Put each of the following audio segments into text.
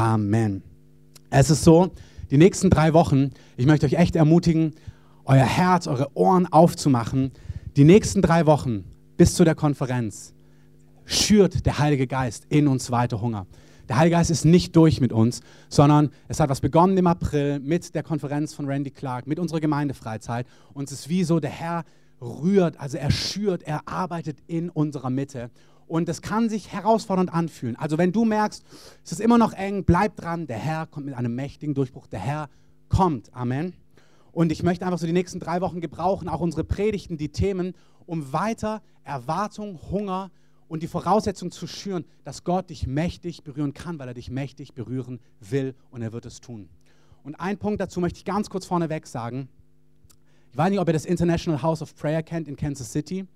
Amen. Es ist so, die nächsten drei Wochen, ich möchte euch echt ermutigen, euer Herz, eure Ohren aufzumachen. Die nächsten drei Wochen bis zu der Konferenz schürt der Heilige Geist in uns weiter Hunger. Der Heilige Geist ist nicht durch mit uns, sondern es hat was begonnen im April mit der Konferenz von Randy Clark, mit unserer Gemeindefreizeit. Und es ist wie so, der Herr rührt, also er schürt, er arbeitet in unserer Mitte. Und das kann sich herausfordernd anfühlen. Also wenn du merkst, es ist immer noch eng, bleib dran, der Herr kommt mit einem mächtigen Durchbruch. Der Herr kommt. Amen. Und ich möchte einfach so die nächsten drei Wochen gebrauchen, auch unsere Predigten, die Themen, um weiter Erwartung, Hunger und die Voraussetzung zu schüren, dass Gott dich mächtig berühren kann, weil er dich mächtig berühren will und er wird es tun. Und ein Punkt dazu möchte ich ganz kurz vorneweg sagen. Ich weiß nicht, ob ihr das International House of Prayer kennt in Kansas City.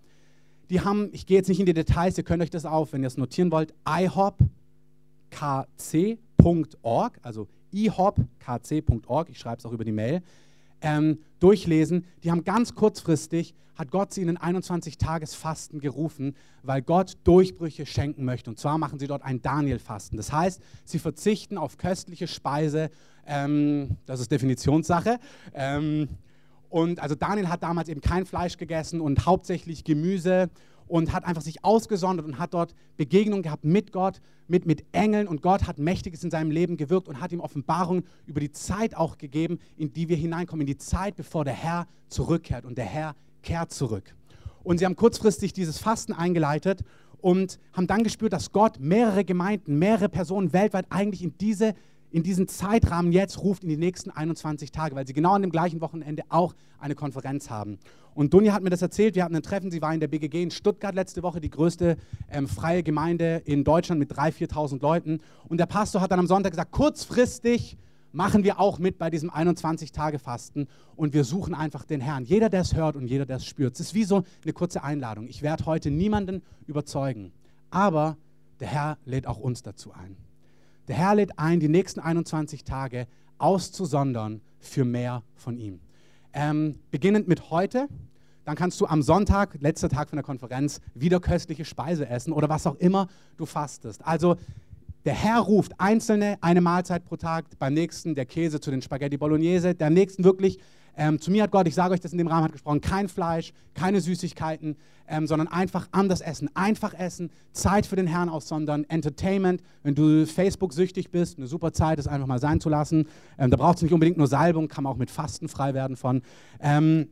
Die haben, ich gehe jetzt nicht in die Details, ihr könnt euch das auf, wenn ihr es notieren wollt, ihopkc.org, also ihopkc.org, ich schreibe es auch über die Mail ähm, durchlesen, die haben ganz kurzfristig, hat Gott sie in den 21-Tages-Fasten gerufen, weil Gott Durchbrüche schenken möchte. Und zwar machen sie dort ein Daniel-Fasten. Das heißt, sie verzichten auf köstliche Speise, ähm, das ist Definitionssache. Ähm, und also Daniel hat damals eben kein Fleisch gegessen und hauptsächlich Gemüse und hat einfach sich ausgesondert und hat dort Begegnungen gehabt mit Gott, mit, mit Engeln und Gott hat Mächtiges in seinem Leben gewirkt und hat ihm Offenbarungen über die Zeit auch gegeben, in die wir hineinkommen, in die Zeit, bevor der Herr zurückkehrt und der Herr kehrt zurück. Und sie haben kurzfristig dieses Fasten eingeleitet und haben dann gespürt, dass Gott mehrere Gemeinden, mehrere Personen weltweit eigentlich in diese in diesen Zeitrahmen jetzt ruft in die nächsten 21 Tage, weil sie genau an dem gleichen Wochenende auch eine Konferenz haben. Und Dunja hat mir das erzählt, wir hatten ein Treffen, sie war in der BGG in Stuttgart letzte Woche, die größte ähm, freie Gemeinde in Deutschland mit 3.000, 4.000 Leuten. Und der Pastor hat dann am Sonntag gesagt, kurzfristig machen wir auch mit bei diesem 21-Tage-Fasten und wir suchen einfach den Herrn. Jeder, der es hört und jeder, der es spürt. Es ist wie so eine kurze Einladung. Ich werde heute niemanden überzeugen, aber der Herr lädt auch uns dazu ein. Der Herr lädt ein, die nächsten 21 Tage auszusondern für mehr von ihm. Ähm, beginnend mit heute, dann kannst du am Sonntag, letzter Tag von der Konferenz, wieder köstliche Speise essen oder was auch immer du fastest. Also der Herr ruft Einzelne eine Mahlzeit pro Tag, beim nächsten der Käse zu den Spaghetti Bolognese, der nächsten wirklich ähm, zu mir hat Gott, ich sage euch das in dem Rahmen, hat gesprochen, kein Fleisch, keine Süßigkeiten, ähm, sondern einfach anders essen. Einfach essen, Zeit für den Herrn aussondern, Entertainment. Wenn du Facebook-süchtig bist, eine super Zeit, es einfach mal sein zu lassen. Ähm, da braucht es nicht unbedingt nur Salbung, kann man auch mit Fasten frei werden von. Ähm,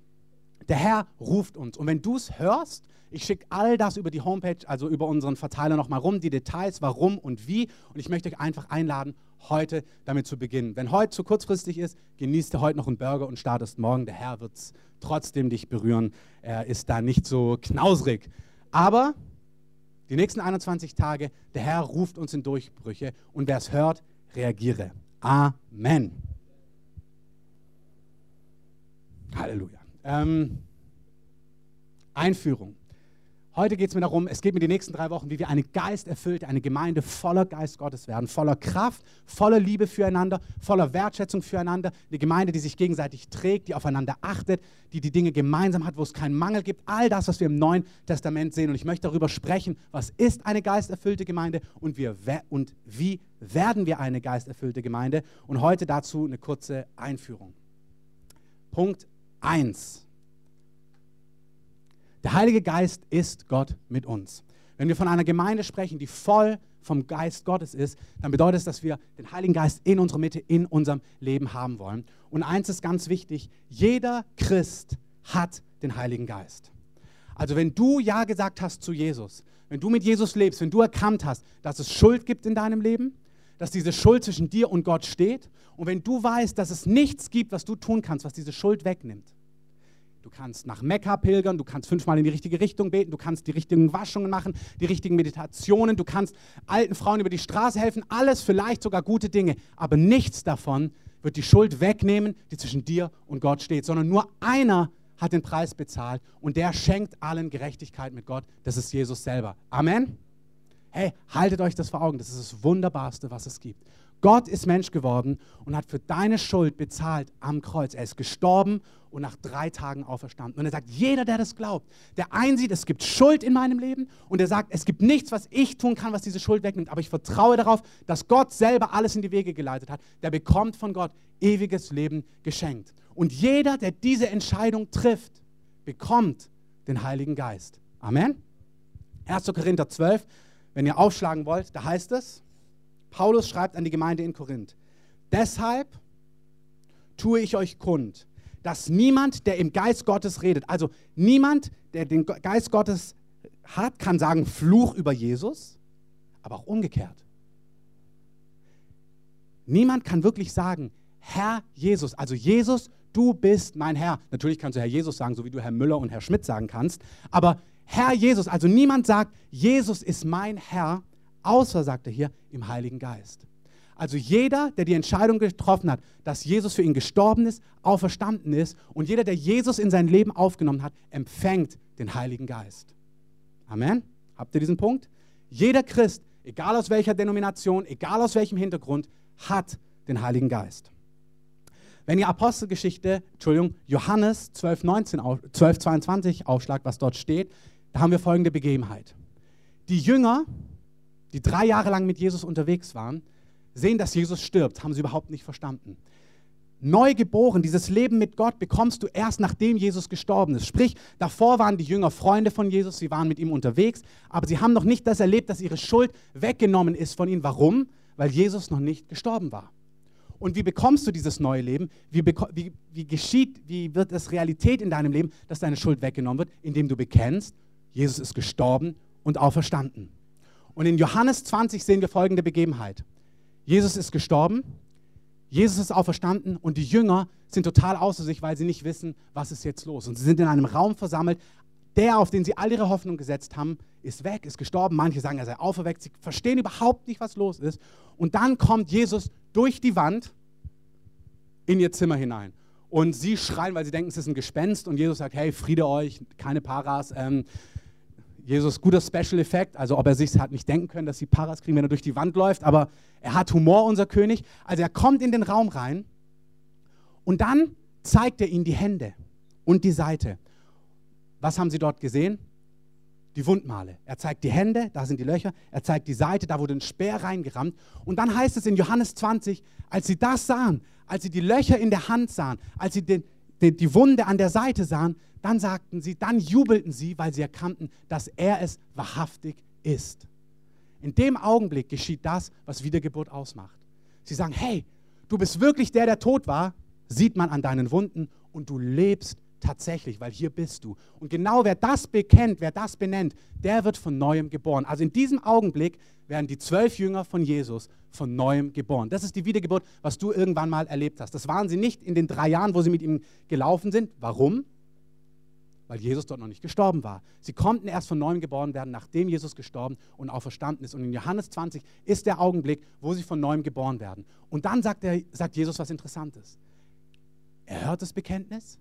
der Herr ruft uns. Und wenn du es hörst, ich schicke all das über die Homepage, also über unseren Verteiler nochmal rum, die Details, warum und wie. Und ich möchte euch einfach einladen, heute damit zu beginnen. Wenn heute zu kurzfristig ist, genießt ihr heute noch einen Burger und startest morgen. Der Herr wird es trotzdem dich berühren. Er ist da nicht so knausrig. Aber die nächsten 21 Tage, der Herr ruft uns in Durchbrüche und wer es hört, reagiere. Amen. Halleluja. Ähm, Einführung. Heute geht es mir darum, es geht mir die nächsten drei Wochen, wie wir eine geisterfüllte, eine Gemeinde voller Geist Gottes werden, voller Kraft, voller Liebe füreinander, voller Wertschätzung füreinander, eine Gemeinde, die sich gegenseitig trägt, die aufeinander achtet, die die Dinge gemeinsam hat, wo es keinen Mangel gibt, all das, was wir im Neuen Testament sehen. Und ich möchte darüber sprechen, was ist eine geisterfüllte Gemeinde und, wir, und wie werden wir eine geisterfüllte Gemeinde. Und heute dazu eine kurze Einführung. Punkt 1. Der Heilige Geist ist Gott mit uns. Wenn wir von einer Gemeinde sprechen, die voll vom Geist Gottes ist, dann bedeutet es, dass wir den Heiligen Geist in unserer Mitte, in unserem Leben haben wollen. Und eins ist ganz wichtig, jeder Christ hat den Heiligen Geist. Also wenn du Ja gesagt hast zu Jesus, wenn du mit Jesus lebst, wenn du erkannt hast, dass es Schuld gibt in deinem Leben, dass diese Schuld zwischen dir und Gott steht und wenn du weißt, dass es nichts gibt, was du tun kannst, was diese Schuld wegnimmt, Du kannst nach Mekka pilgern, du kannst fünfmal in die richtige Richtung beten, du kannst die richtigen Waschungen machen, die richtigen Meditationen, du kannst alten Frauen über die Straße helfen, alles vielleicht sogar gute Dinge, aber nichts davon wird die Schuld wegnehmen, die zwischen dir und Gott steht, sondern nur einer hat den Preis bezahlt und der schenkt allen Gerechtigkeit mit Gott, das ist Jesus selber. Amen. Hey, haltet euch das vor Augen. Das ist das Wunderbarste, was es gibt. Gott ist Mensch geworden und hat für deine Schuld bezahlt am Kreuz. Er ist gestorben und nach drei Tagen auferstanden. Und er sagt, jeder, der das glaubt, der einsieht, es gibt Schuld in meinem Leben und er sagt, es gibt nichts, was ich tun kann, was diese Schuld wegnimmt, aber ich vertraue darauf, dass Gott selber alles in die Wege geleitet hat, der bekommt von Gott ewiges Leben geschenkt. Und jeder, der diese Entscheidung trifft, bekommt den Heiligen Geist. Amen. 1. Korinther 12, wenn ihr aufschlagen wollt, da heißt es, Paulus schreibt an die Gemeinde in Korinth, deshalb tue ich euch kund, dass niemand, der im Geist Gottes redet, also niemand, der den Geist Gottes hat, kann sagen Fluch über Jesus, aber auch umgekehrt. Niemand kann wirklich sagen, Herr Jesus, also Jesus, du bist mein Herr. Natürlich kannst du Herr Jesus sagen, so wie du Herr Müller und Herr Schmidt sagen kannst, aber Herr Jesus, also niemand sagt, Jesus ist mein Herr, außer, sagt er hier, im Heiligen Geist. Also jeder, der die Entscheidung getroffen hat, dass Jesus für ihn gestorben ist, auferstanden ist und jeder, der Jesus in sein Leben aufgenommen hat, empfängt den Heiligen Geist. Amen. Habt ihr diesen Punkt? Jeder Christ, egal aus welcher Denomination, egal aus welchem Hintergrund, hat den Heiligen Geist. Wenn ihr Apostelgeschichte, Entschuldigung, Johannes 12, 19, 12, 22 aufschlagt, was dort steht, da haben wir folgende Begebenheit. Die Jünger, die drei Jahre lang mit Jesus unterwegs waren, sehen, dass Jesus stirbt, haben sie überhaupt nicht verstanden. Neu geboren, dieses Leben mit Gott bekommst du erst nachdem Jesus gestorben ist. Sprich, davor waren die Jünger Freunde von Jesus, sie waren mit ihm unterwegs, aber sie haben noch nicht das erlebt, dass ihre Schuld weggenommen ist von ihnen. Warum? Weil Jesus noch nicht gestorben war. Und wie bekommst du dieses neue Leben? Wie, wie, wie geschieht, wie wird es Realität in deinem Leben, dass deine Schuld weggenommen wird? Indem du bekennst, Jesus ist gestorben und auferstanden. Und in Johannes 20 sehen wir folgende Begebenheit. Jesus ist gestorben, Jesus ist auferstanden und die Jünger sind total außer sich, weil sie nicht wissen, was ist jetzt los. Und sie sind in einem Raum versammelt. Der, auf den sie all ihre Hoffnung gesetzt haben, ist weg, ist gestorben. Manche sagen, er sei auferweckt. Sie verstehen überhaupt nicht, was los ist. Und dann kommt Jesus durch die Wand in ihr Zimmer hinein. Und sie schreien, weil sie denken, es ist ein Gespenst. Und Jesus sagt, hey, Friede euch, keine Paras. Ähm, Jesus, guter Special Effekt, also ob er sich hat nicht denken können, dass sie Paras kriegen, wenn er durch die Wand läuft, aber er hat Humor, unser König. Also er kommt in den Raum rein und dann zeigt er ihnen die Hände und die Seite. Was haben sie dort gesehen? Die Wundmale. Er zeigt die Hände, da sind die Löcher. Er zeigt die Seite, da wurde ein Speer reingerammt. Und dann heißt es in Johannes 20, als sie das sahen, als sie die Löcher in der Hand sahen, als sie den, die, die Wunde an der Seite sahen, dann sagten sie, dann jubelten sie, weil sie erkannten, dass er es wahrhaftig ist. In dem Augenblick geschieht das, was Wiedergeburt ausmacht. Sie sagen, hey, du bist wirklich der, der tot war, sieht man an deinen Wunden und du lebst tatsächlich, weil hier bist du. Und genau wer das bekennt, wer das benennt, der wird von neuem geboren. Also in diesem Augenblick werden die zwölf Jünger von Jesus von neuem geboren. Das ist die Wiedergeburt, was du irgendwann mal erlebt hast. Das waren sie nicht in den drei Jahren, wo sie mit ihm gelaufen sind. Warum? Weil Jesus dort noch nicht gestorben war. Sie konnten erst von neuem geboren werden, nachdem Jesus gestorben und auferstanden ist. Und in Johannes 20 ist der Augenblick, wo sie von neuem geboren werden. Und dann sagt, er, sagt Jesus was Interessantes. Er hört das Bekenntnis,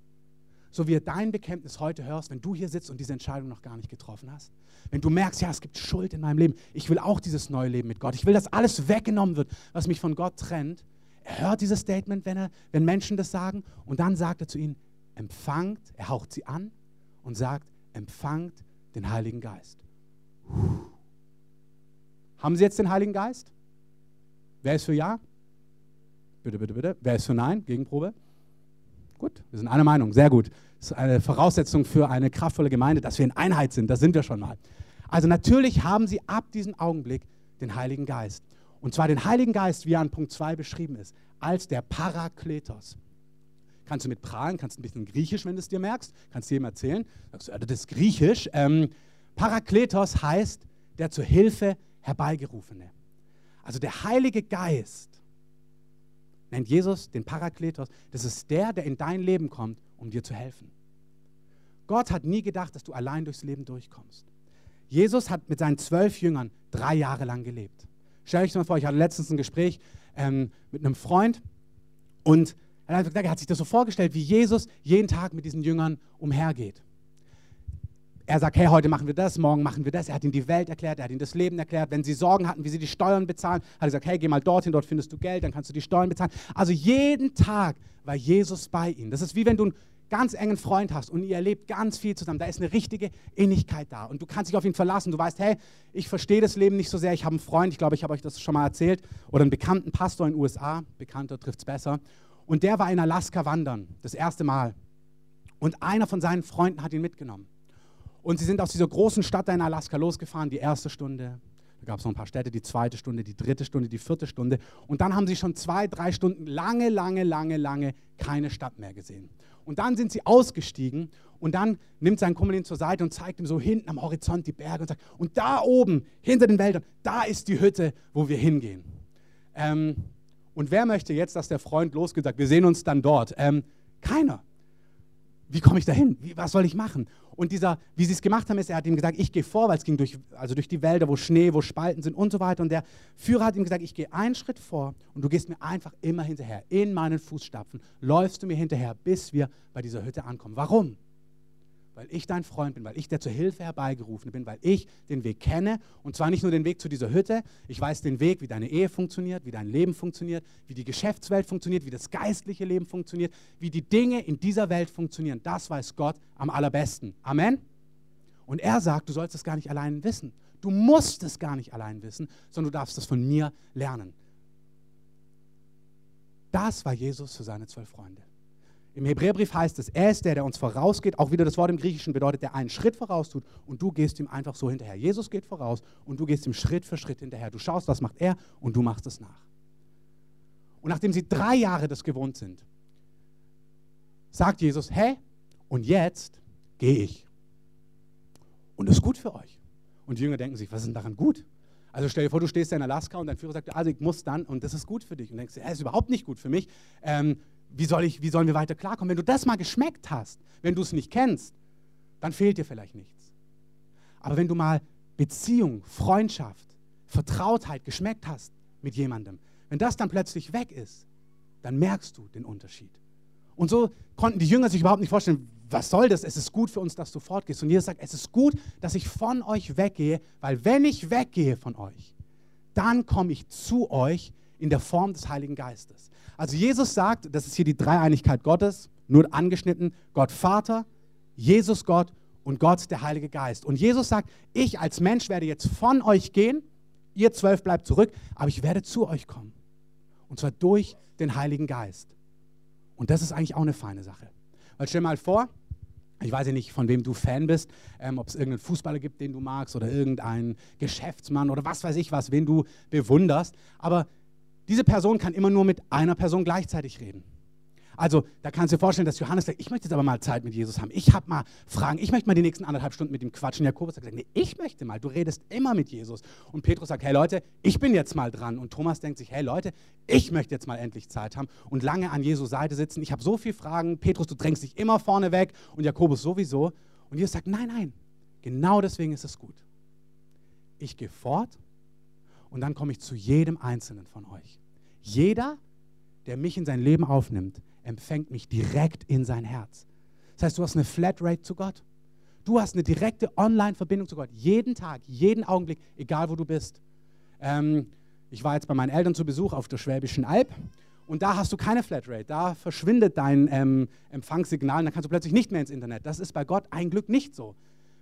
so wie er dein Bekenntnis heute hörst, wenn du hier sitzt und diese Entscheidung noch gar nicht getroffen hast. Wenn du merkst, ja, es gibt Schuld in meinem Leben. Ich will auch dieses neue Leben mit Gott. Ich will, dass alles weggenommen wird, was mich von Gott trennt. Er hört dieses Statement, wenn, er, wenn Menschen das sagen. Und dann sagt er zu ihnen, empfangt, er haucht sie an und sagt, empfangt den Heiligen Geist. Haben Sie jetzt den Heiligen Geist? Wer ist für Ja? Bitte, bitte, bitte. Wer ist für Nein? Gegenprobe? Gut, wir sind einer Meinung. Sehr gut. Das ist eine Voraussetzung für eine kraftvolle Gemeinde, dass wir in Einheit sind. Das sind wir schon mal. Also natürlich haben Sie ab diesem Augenblick den Heiligen Geist. Und zwar den Heiligen Geist, wie er an Punkt 2 beschrieben ist, als der Parakletos. Kannst du mit prahlen, kannst ein bisschen Griechisch, wenn du es dir merkst, kannst du jedem erzählen. Sagst du, das ist Griechisch. Ähm, Parakletos heißt der zur Hilfe herbeigerufene. Also der Heilige Geist nennt Jesus den Parakletos. Das ist der, der in dein Leben kommt, um dir zu helfen. Gott hat nie gedacht, dass du allein durchs Leben durchkommst. Jesus hat mit seinen zwölf Jüngern drei Jahre lang gelebt. Stell euch mal vor, ich hatte letztens ein Gespräch ähm, mit einem Freund und er hat sich das so vorgestellt, wie Jesus jeden Tag mit diesen Jüngern umhergeht. er sagt, hey, heute machen wir das, morgen machen wir das. Er hat ihnen die Welt erklärt, er hat ihnen das Leben erklärt. Wenn sie Sorgen hatten, wie sie die Steuern bezahlen, hat er gesagt, hey, geh mal dorthin, dort findest du Geld, dann kannst du die Steuern bezahlen. Also jeden Tag war Jesus bei ihnen. Das ist wie wenn du einen ganz engen Freund hast und ihr erlebt ganz viel zusammen. Da ist eine richtige Innigkeit da und du kannst dich auf ihn verlassen. Du weißt, hey, ich verstehe das Leben nicht so sehr. Ich habe einen Freund, ich glaube, ich habe euch das schon mal erzählt, oder einen bekannten Pastor in den USA, bekannter trifft es besser. Und der war in Alaska wandern, das erste Mal. Und einer von seinen Freunden hat ihn mitgenommen. Und sie sind aus dieser großen Stadt da in Alaska losgefahren, die erste Stunde. Da gab es noch ein paar Städte, die zweite Stunde, die dritte Stunde, die vierte Stunde. Und dann haben sie schon zwei, drei Stunden lange, lange, lange, lange keine Stadt mehr gesehen. Und dann sind sie ausgestiegen und dann nimmt sein Kumpel ihn zur Seite und zeigt ihm so hinten am Horizont die Berge und sagt, und da oben, hinter den Wäldern, da ist die Hütte, wo wir hingehen. Ähm, und wer möchte jetzt, dass der Freund losgeht, sagt, wir sehen uns dann dort? Ähm, keiner wie komme ich da hin? Was soll ich machen? Und dieser, wie sie es gemacht haben, ist, er hat ihm gesagt, ich gehe vor, weil es ging durch, also durch die Wälder, wo Schnee, wo Spalten sind und so weiter. Und der Führer hat ihm gesagt, ich gehe einen Schritt vor und du gehst mir einfach immer hinterher. In meinen Fußstapfen läufst du mir hinterher, bis wir bei dieser Hütte ankommen. Warum? Weil ich dein Freund bin, weil ich der zur Hilfe herbeigerufen bin, weil ich den Weg kenne und zwar nicht nur den Weg zu dieser Hütte, ich weiß den Weg, wie deine Ehe funktioniert, wie dein Leben funktioniert, wie die Geschäftswelt funktioniert, wie das geistliche Leben funktioniert, wie die Dinge in dieser Welt funktionieren. Das weiß Gott am allerbesten. Amen. Und er sagt, du sollst es gar nicht allein wissen. Du musst es gar nicht allein wissen, sondern du darfst es von mir lernen. Das war Jesus für seine zwölf Freunde. Im Hebräerbrief heißt es, er ist der, der uns vorausgeht. Auch wieder das Wort im Griechischen bedeutet, der einen Schritt voraus tut und du gehst ihm einfach so hinterher. Jesus geht voraus und du gehst ihm Schritt für Schritt hinterher. Du schaust, was macht er und du machst es nach. Und nachdem sie drei Jahre das gewohnt sind, sagt Jesus, hä? Und jetzt gehe ich. Und das ist gut für euch. Und die Jünger denken sich, was ist denn daran gut? Also stell dir vor, du stehst in Alaska und dein Führer sagt, also ich muss dann und das ist gut für dich. Und denkst, er ist überhaupt nicht gut für mich. Ähm, wie, soll ich, wie sollen wir weiter klarkommen? Wenn du das mal geschmeckt hast, wenn du es nicht kennst, dann fehlt dir vielleicht nichts. Aber wenn du mal Beziehung, Freundschaft, Vertrautheit geschmeckt hast mit jemandem, wenn das dann plötzlich weg ist, dann merkst du den Unterschied. Und so konnten die Jünger sich überhaupt nicht vorstellen, was soll das? Es ist gut für uns, dass du fortgehst. Und Jesus sagt, es ist gut, dass ich von euch weggehe, weil wenn ich weggehe von euch, dann komme ich zu euch in der Form des Heiligen Geistes. Also Jesus sagt, das ist hier die Dreieinigkeit Gottes, nur angeschnitten, Gott Vater, Jesus Gott und Gott der Heilige Geist. Und Jesus sagt, ich als Mensch werde jetzt von euch gehen, ihr zwölf bleibt zurück, aber ich werde zu euch kommen. Und zwar durch den Heiligen Geist. Und das ist eigentlich auch eine feine Sache. Weil stell mal vor, ich weiß ja nicht, von wem du Fan bist, ähm, ob es irgendeinen Fußballer gibt, den du magst oder irgendeinen Geschäftsmann oder was weiß ich was, wen du bewunderst. Aber diese Person kann immer nur mit einer Person gleichzeitig reden. Also da kannst du dir vorstellen, dass Johannes sagt, ich möchte jetzt aber mal Zeit mit Jesus haben. Ich habe mal Fragen, ich möchte mal die nächsten anderthalb Stunden mit ihm quatschen. Jakobus gesagt, nee, ich möchte mal, du redest immer mit Jesus. Und Petrus sagt, hey Leute, ich bin jetzt mal dran. Und Thomas denkt sich, hey Leute, ich möchte jetzt mal endlich Zeit haben und lange an Jesus Seite sitzen. Ich habe so viele Fragen. Petrus, du drängst dich immer vorne weg und Jakobus sowieso. Und Jesus sagt, nein, nein, genau deswegen ist es gut. Ich gehe fort und dann komme ich zu jedem Einzelnen von euch. Jeder, der mich in sein Leben aufnimmt, empfängt mich direkt in sein Herz. Das heißt, du hast eine Flatrate zu Gott. Du hast eine direkte Online-Verbindung zu Gott. Jeden Tag, jeden Augenblick, egal wo du bist. Ähm, ich war jetzt bei meinen Eltern zu Besuch auf der Schwäbischen Alb und da hast du keine Flatrate. Da verschwindet dein ähm, Empfangssignal und dann kannst du plötzlich nicht mehr ins Internet. Das ist bei Gott ein Glück nicht so.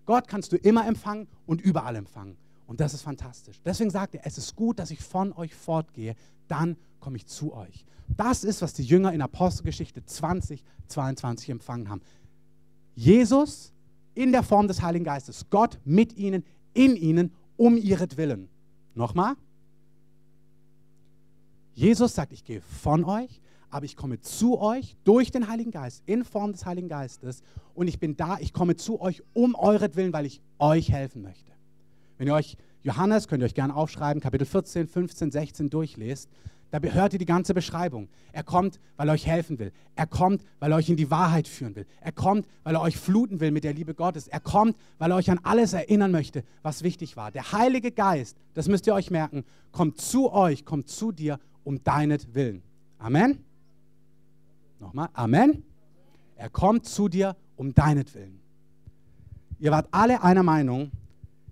Gott kannst du immer empfangen und überall empfangen. Und das ist fantastisch. Deswegen sagt er, es ist gut, dass ich von euch fortgehe, dann komme ich zu euch. Das ist, was die Jünger in Apostelgeschichte 20, 22 empfangen haben. Jesus in der Form des Heiligen Geistes, Gott mit ihnen, in ihnen, um ihretwillen. Nochmal. Jesus sagt, ich gehe von euch, aber ich komme zu euch durch den Heiligen Geist, in Form des Heiligen Geistes. Und ich bin da, ich komme zu euch um euretwillen, weil ich euch helfen möchte. Wenn ihr euch Johannes, könnt ihr euch gerne aufschreiben, Kapitel 14, 15, 16 durchlest, da hört ihr die ganze Beschreibung. Er kommt, weil er euch helfen will. Er kommt, weil er euch in die Wahrheit führen will. Er kommt, weil er euch fluten will mit der Liebe Gottes. Er kommt, weil er euch an alles erinnern möchte, was wichtig war. Der Heilige Geist, das müsst ihr euch merken, kommt zu euch, kommt zu dir um deinetwillen. Amen. Nochmal, Amen. Er kommt zu dir um deinetwillen. ihr wart alle einer Meinung,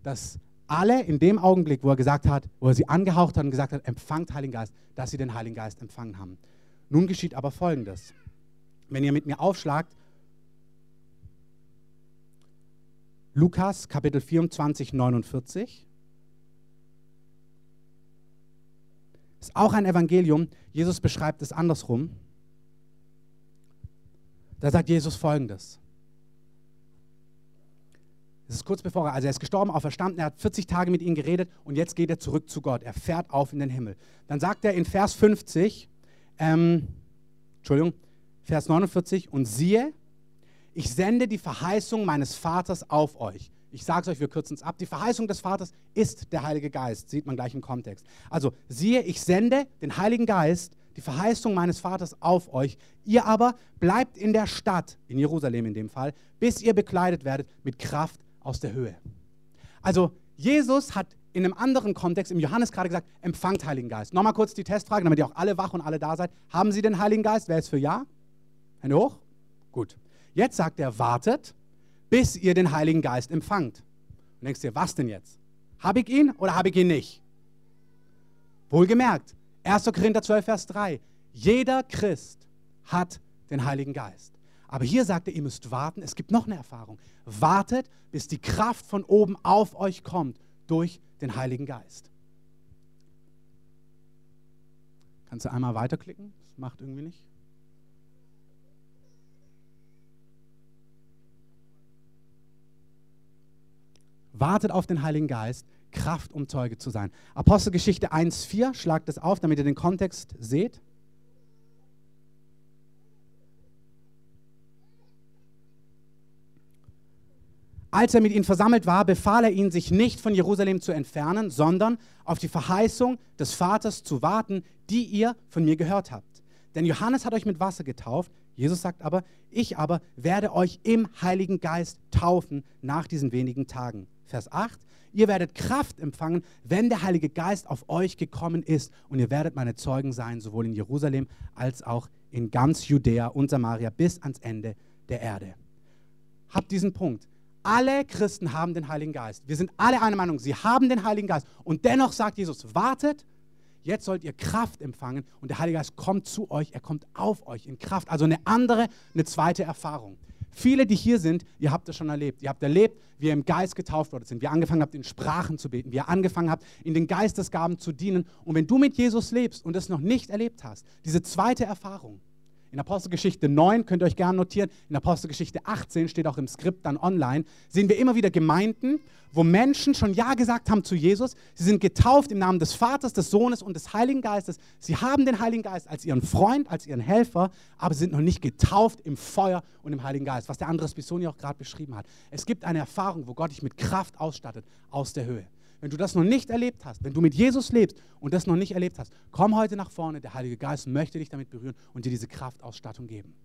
dass alle in dem Augenblick, wo er gesagt hat, wo er sie angehaucht hat und gesagt hat, empfangt Heiligen Geist, dass sie den Heiligen Geist empfangen haben. Nun geschieht aber Folgendes. Wenn ihr mit mir aufschlagt, Lukas Kapitel 24, 49. Ist auch ein Evangelium. Jesus beschreibt es andersrum. Da sagt Jesus folgendes. Es ist kurz bevor er, also er ist gestorben, auferstanden, er hat 40 Tage mit ihnen geredet und jetzt geht er zurück zu Gott. Er fährt auf in den Himmel. Dann sagt er in Vers 50, ähm, Entschuldigung, Vers 49, und siehe, ich sende die Verheißung meines Vaters auf euch. Ich sage es euch, wir kürzen es ab. Die Verheißung des Vaters ist der Heilige Geist, sieht man gleich im Kontext. Also siehe, ich sende den Heiligen Geist, die Verheißung meines Vaters auf euch. Ihr aber bleibt in der Stadt, in Jerusalem in dem Fall, bis ihr bekleidet werdet mit Kraft aus der Höhe. Also Jesus hat in einem anderen Kontext im Johannes gerade gesagt, empfangt Heiligen Geist. Nochmal kurz die Testfrage, damit ihr auch alle wach und alle da seid. Haben Sie den Heiligen Geist? Wer ist für Ja? Hände hoch? Gut. Jetzt sagt er, wartet, bis ihr den Heiligen Geist empfangt. Und denkst dir, was denn jetzt? Habe ich ihn oder habe ich ihn nicht? Wohlgemerkt, 1. Korinther 12, Vers 3. Jeder Christ hat den Heiligen Geist. Aber hier sagt er, ihr müsst warten. Es gibt noch eine Erfahrung. Wartet, bis die Kraft von oben auf euch kommt durch den Heiligen Geist. Kannst du einmal weiterklicken? Das macht irgendwie nicht. Wartet auf den Heiligen Geist, Kraft, um Zeuge zu sein. Apostelgeschichte 1,4, schlagt es auf, damit ihr den Kontext seht. Als er mit ihnen versammelt war, befahl er ihnen, sich nicht von Jerusalem zu entfernen, sondern auf die Verheißung des Vaters zu warten, die ihr von mir gehört habt. Denn Johannes hat euch mit Wasser getauft, Jesus sagt aber, ich aber werde euch im Heiligen Geist taufen nach diesen wenigen Tagen. Vers 8, ihr werdet Kraft empfangen, wenn der Heilige Geist auf euch gekommen ist und ihr werdet meine Zeugen sein, sowohl in Jerusalem als auch in ganz Judäa und Samaria bis ans Ende der Erde. Habt diesen Punkt. Alle Christen haben den Heiligen Geist. Wir sind alle einer Meinung, sie haben den Heiligen Geist. Und dennoch sagt Jesus, wartet, jetzt sollt ihr Kraft empfangen und der Heilige Geist kommt zu euch, er kommt auf euch in Kraft. Also eine andere, eine zweite Erfahrung. Viele, die hier sind, ihr habt das schon erlebt. Ihr habt erlebt, wie ihr im Geist getauft worden sind, wie ihr angefangen habt, in Sprachen zu beten, wie ihr angefangen habt, in den Geistesgaben zu dienen. Und wenn du mit Jesus lebst und das noch nicht erlebt hast, diese zweite Erfahrung, in Apostelgeschichte 9 könnt ihr euch gerne notieren, in Apostelgeschichte 18 steht auch im Skript dann online, sehen wir immer wieder Gemeinden, wo Menschen schon Ja gesagt haben zu Jesus. Sie sind getauft im Namen des Vaters, des Sohnes und des Heiligen Geistes. Sie haben den Heiligen Geist als ihren Freund, als ihren Helfer, aber sind noch nicht getauft im Feuer und im Heiligen Geist, was der Andres Bisoni auch gerade beschrieben hat. Es gibt eine Erfahrung, wo Gott dich mit Kraft ausstattet aus der Höhe. Wenn du das noch nicht erlebt hast, wenn du mit Jesus lebst und das noch nicht erlebt hast, komm heute nach vorne. Der Heilige Geist möchte dich damit berühren und dir diese Kraftausstattung geben.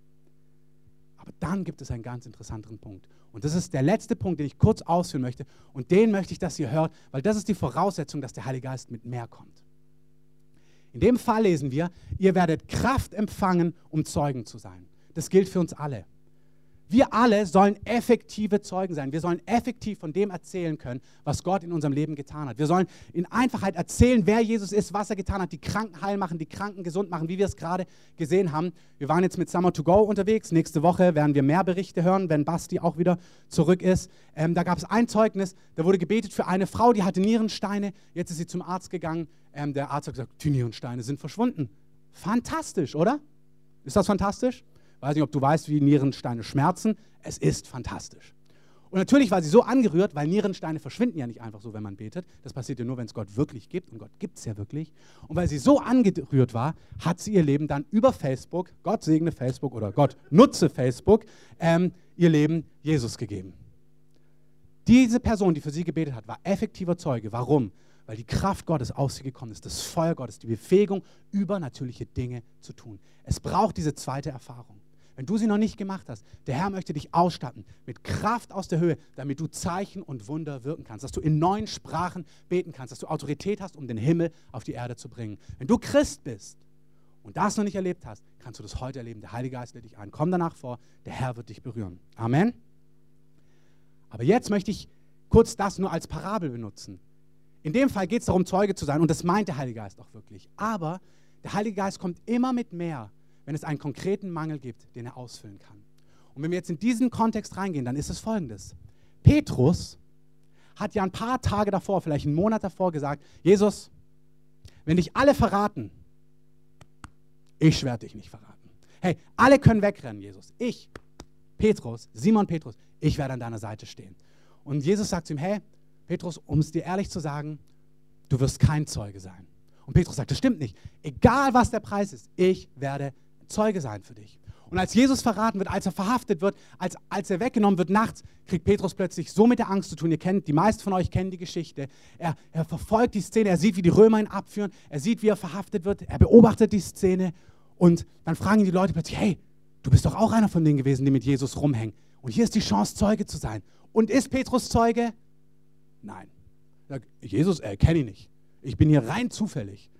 Aber dann gibt es einen ganz interessanten Punkt. Und das ist der letzte Punkt, den ich kurz ausführen möchte. Und den möchte ich, dass ihr hört, weil das ist die Voraussetzung, dass der Heilige Geist mit mehr kommt. In dem Fall lesen wir, ihr werdet Kraft empfangen, um Zeugen zu sein. Das gilt für uns alle. Wir alle sollen effektive Zeugen sein. Wir sollen effektiv von dem erzählen können, was Gott in unserem Leben getan hat. Wir sollen in Einfachheit erzählen, wer Jesus ist, was er getan hat, die Kranken heil machen, die Kranken gesund machen, wie wir es gerade gesehen haben. Wir waren jetzt mit Summer to Go unterwegs. Nächste Woche werden wir mehr Berichte hören, wenn Basti auch wieder zurück ist. Ähm, da gab es ein Zeugnis, da wurde gebetet für eine Frau, die hatte Nierensteine. Jetzt ist sie zum Arzt gegangen. Ähm, der Arzt hat gesagt, die Nierensteine sind verschwunden. Fantastisch, oder? Ist das fantastisch? Weiß nicht, ob du weißt, wie Nierensteine schmerzen. Es ist fantastisch. Und natürlich war sie so angerührt, weil Nierensteine verschwinden ja nicht einfach so, wenn man betet. Das passiert ja nur, wenn es Gott wirklich gibt. Und Gott gibt es ja wirklich. Und weil sie so angerührt war, hat sie ihr Leben dann über Facebook, Gott segne Facebook oder Gott nutze Facebook, ähm, ihr Leben Jesus gegeben. Diese Person, die für sie gebetet hat, war effektiver Zeuge. Warum? Weil die Kraft Gottes aus sie gekommen ist, das Feuer Gottes, die Befähigung, übernatürliche Dinge zu tun. Es braucht diese zweite Erfahrung. Wenn du sie noch nicht gemacht hast, der Herr möchte dich ausstatten mit Kraft aus der Höhe, damit du Zeichen und Wunder wirken kannst, dass du in neuen Sprachen beten kannst, dass du Autorität hast, um den Himmel auf die Erde zu bringen. Wenn du Christ bist und das noch nicht erlebt hast, kannst du das heute erleben. Der Heilige Geist lädt dich ein. Komm danach vor, der Herr wird dich berühren. Amen. Aber jetzt möchte ich kurz das nur als Parabel benutzen. In dem Fall geht es darum, Zeuge zu sein und das meint der Heilige Geist auch wirklich. Aber der Heilige Geist kommt immer mit mehr, wenn es einen konkreten Mangel gibt, den er ausfüllen kann. Und wenn wir jetzt in diesen Kontext reingehen, dann ist es folgendes. Petrus hat ja ein paar Tage davor, vielleicht einen Monat davor gesagt, Jesus, wenn dich alle verraten, ich werde dich nicht verraten. Hey, alle können wegrennen, Jesus. Ich, Petrus, Simon Petrus, ich werde an deiner Seite stehen. Und Jesus sagt zu ihm, hey, Petrus, um es dir ehrlich zu sagen, du wirst kein Zeuge sein. Und Petrus sagt, das stimmt nicht. Egal was der Preis ist, ich werde Zeuge sein für dich. Und als Jesus verraten wird, als er verhaftet wird, als, als er weggenommen wird nachts, kriegt Petrus plötzlich so mit der Angst zu tun. Ihr kennt, die meisten von euch kennen die Geschichte. Er, er verfolgt die Szene, er sieht, wie die Römer ihn abführen, er sieht, wie er verhaftet wird, er beobachtet die Szene und dann fragen ihn die Leute plötzlich, hey, du bist doch auch einer von denen gewesen, die mit Jesus rumhängen. Und hier ist die Chance, Zeuge zu sein. Und ist Petrus Zeuge? Nein. Jesus, äh, kenne ich nicht. Ich bin hier rein zufällig.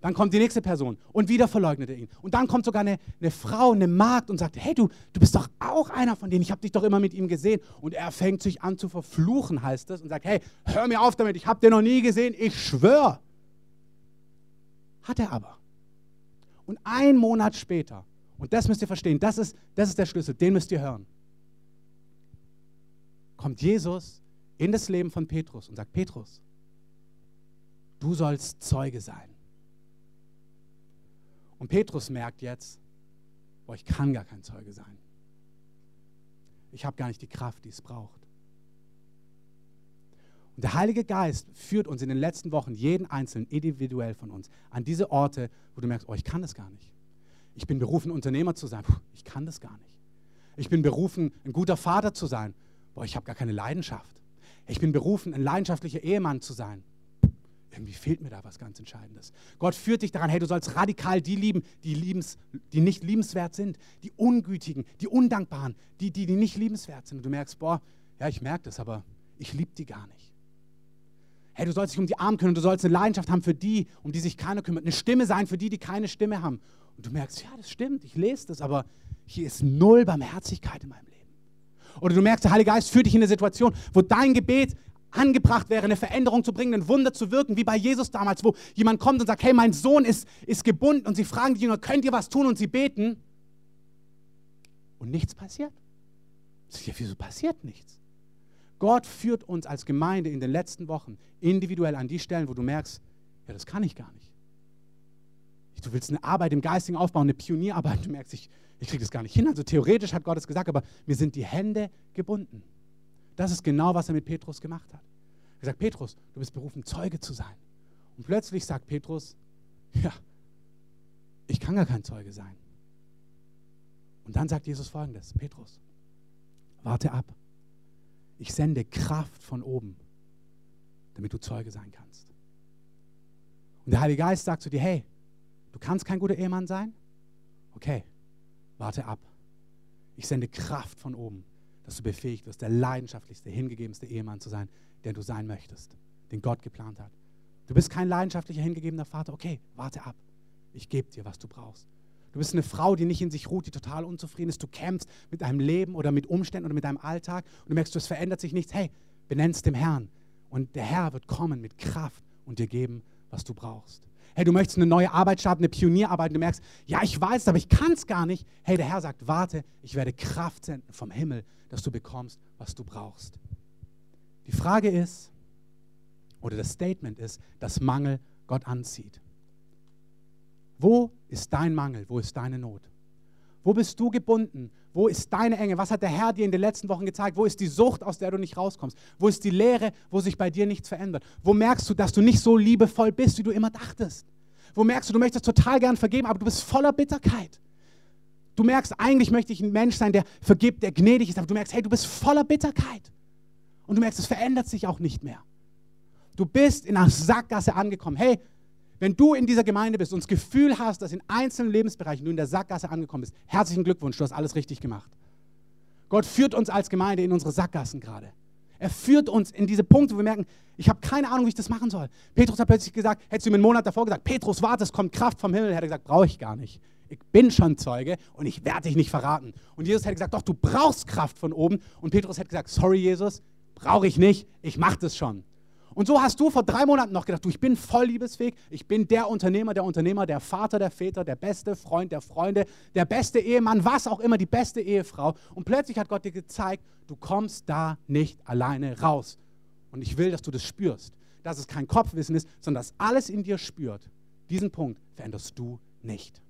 Dann kommt die nächste Person und wieder verleugnet er ihn. Und dann kommt sogar eine, eine Frau, eine Magd und sagt, hey du, du bist doch auch einer von denen, ich habe dich doch immer mit ihm gesehen. Und er fängt sich an zu verfluchen, heißt es, und sagt, hey, hör mir auf damit, ich habe den noch nie gesehen, ich schwöre. Hat er aber. Und ein Monat später, und das müsst ihr verstehen, das ist, das ist der Schlüssel, den müsst ihr hören, kommt Jesus in das Leben von Petrus und sagt, Petrus, du sollst Zeuge sein. Und Petrus merkt jetzt, boah, ich kann gar kein Zeuge sein. Ich habe gar nicht die Kraft, die es braucht. Und der Heilige Geist führt uns in den letzten Wochen, jeden Einzelnen individuell von uns, an diese Orte, wo du merkst, oh, ich kann das gar nicht. Ich bin berufen, Unternehmer zu sein. Puh, ich kann das gar nicht. Ich bin berufen, ein guter Vater zu sein. Boah, ich habe gar keine Leidenschaft. Ich bin berufen, ein leidenschaftlicher Ehemann zu sein irgendwie fehlt mir da was ganz Entscheidendes. Gott führt dich daran, hey, du sollst radikal die lieben, die, liebens, die nicht liebenswert sind, die Ungütigen, die Undankbaren, die, die, die nicht liebenswert sind. Und du merkst, boah, ja, ich merke das, aber ich liebe die gar nicht. Hey, du sollst dich um die Armen kümmern, du sollst eine Leidenschaft haben für die, um die sich keiner kümmert, eine Stimme sein für die, die keine Stimme haben. Und du merkst, ja, das stimmt, ich lese das, aber hier ist null Barmherzigkeit in meinem Leben. Oder du merkst, der Heilige Geist führt dich in eine Situation, wo dein Gebet angebracht wäre, eine Veränderung zu bringen, ein Wunder zu wirken, wie bei Jesus damals, wo jemand kommt und sagt, hey, mein Sohn ist, ist gebunden und sie fragen die Jünger, könnt ihr was tun und sie beten und nichts passiert. Ja, wieso passiert nichts? Gott führt uns als Gemeinde in den letzten Wochen individuell an die Stellen, wo du merkst, ja, das kann ich gar nicht. Du willst eine Arbeit im Geistigen aufbauen, eine Pionierarbeit, du merkst, ich, ich kriege das gar nicht hin. Also theoretisch hat Gott es gesagt, aber mir sind die Hände gebunden. Das ist genau, was er mit Petrus gemacht hat. Er sagt, Petrus, du bist berufen, Zeuge zu sein. Und plötzlich sagt Petrus, ja, ich kann gar kein Zeuge sein. Und dann sagt Jesus folgendes, Petrus, warte ab. Ich sende Kraft von oben, damit du Zeuge sein kannst. Und der Heilige Geist sagt zu dir, hey, du kannst kein guter Ehemann sein? Okay, warte ab. Ich sende Kraft von oben, dass du befähigt wirst, der leidenschaftlichste, hingegebenste Ehemann zu sein, der du sein möchtest, den Gott geplant hat. Du bist kein leidenschaftlicher, hingegebener Vater. Okay, warte ab. Ich gebe dir, was du brauchst. Du bist eine Frau, die nicht in sich ruht, die total unzufrieden ist. Du kämpfst mit deinem Leben oder mit Umständen oder mit deinem Alltag und du merkst, es verändert sich nichts. Hey, benennst dem Herrn. Und der Herr wird kommen mit Kraft und dir geben, was du brauchst. Hey, du möchtest eine neue Arbeit starten, eine Pionierarbeit und du merkst, ja, ich weiß aber ich kann es gar nicht. Hey, der Herr sagt, warte, ich werde Kraft senden vom Himmel, dass du bekommst, was du brauchst. Die Frage ist, oder das Statement ist, dass Mangel Gott anzieht. Wo ist dein Mangel? Wo ist deine Not? Wo bist du gebunden? Wo ist deine Enge? Was hat der Herr dir in den letzten Wochen gezeigt? Wo ist die Sucht, aus der du nicht rauskommst? Wo ist die Leere, wo sich bei dir nichts verändert? Wo merkst du, dass du nicht so liebevoll bist, wie du immer dachtest? Wo merkst du, du möchtest total gern vergeben, aber du bist voller Bitterkeit? Du merkst, eigentlich möchte ich ein Mensch sein, der vergibt, der gnädig ist, aber du merkst, hey, du bist voller Bitterkeit. Und du merkst, es verändert sich auch nicht mehr. Du bist in einer Sackgasse angekommen. Hey, wenn du in dieser Gemeinde bist und das Gefühl hast, dass in einzelnen Lebensbereichen du in der Sackgasse angekommen bist, herzlichen Glückwunsch, du hast alles richtig gemacht. Gott führt uns als Gemeinde in unsere Sackgassen gerade. Er führt uns in diese Punkte, wo wir merken, ich habe keine Ahnung, wie ich das machen soll. Petrus hat plötzlich gesagt, hättest du mir einen Monat davor gesagt, Petrus, warte, es kommt Kraft vom Himmel. Er hätte gesagt, brauche ich gar nicht. Ich bin schon Zeuge und ich werde dich nicht verraten. Und Jesus hätte gesagt, doch, du brauchst Kraft von oben. Und Petrus hätte gesagt, sorry Jesus, brauche ich nicht, ich mache das schon. Und so hast du vor drei Monaten noch gedacht, du, ich bin voll liebesfähig, ich bin der Unternehmer, der Unternehmer, der Vater der Väter, der beste Freund der Freunde, der beste Ehemann, was auch immer, die beste Ehefrau. Und plötzlich hat Gott dir gezeigt, du kommst da nicht alleine raus. Und ich will, dass du das spürst, dass es kein Kopfwissen ist, sondern dass alles in dir spürt. Diesen Punkt veränderst du nicht.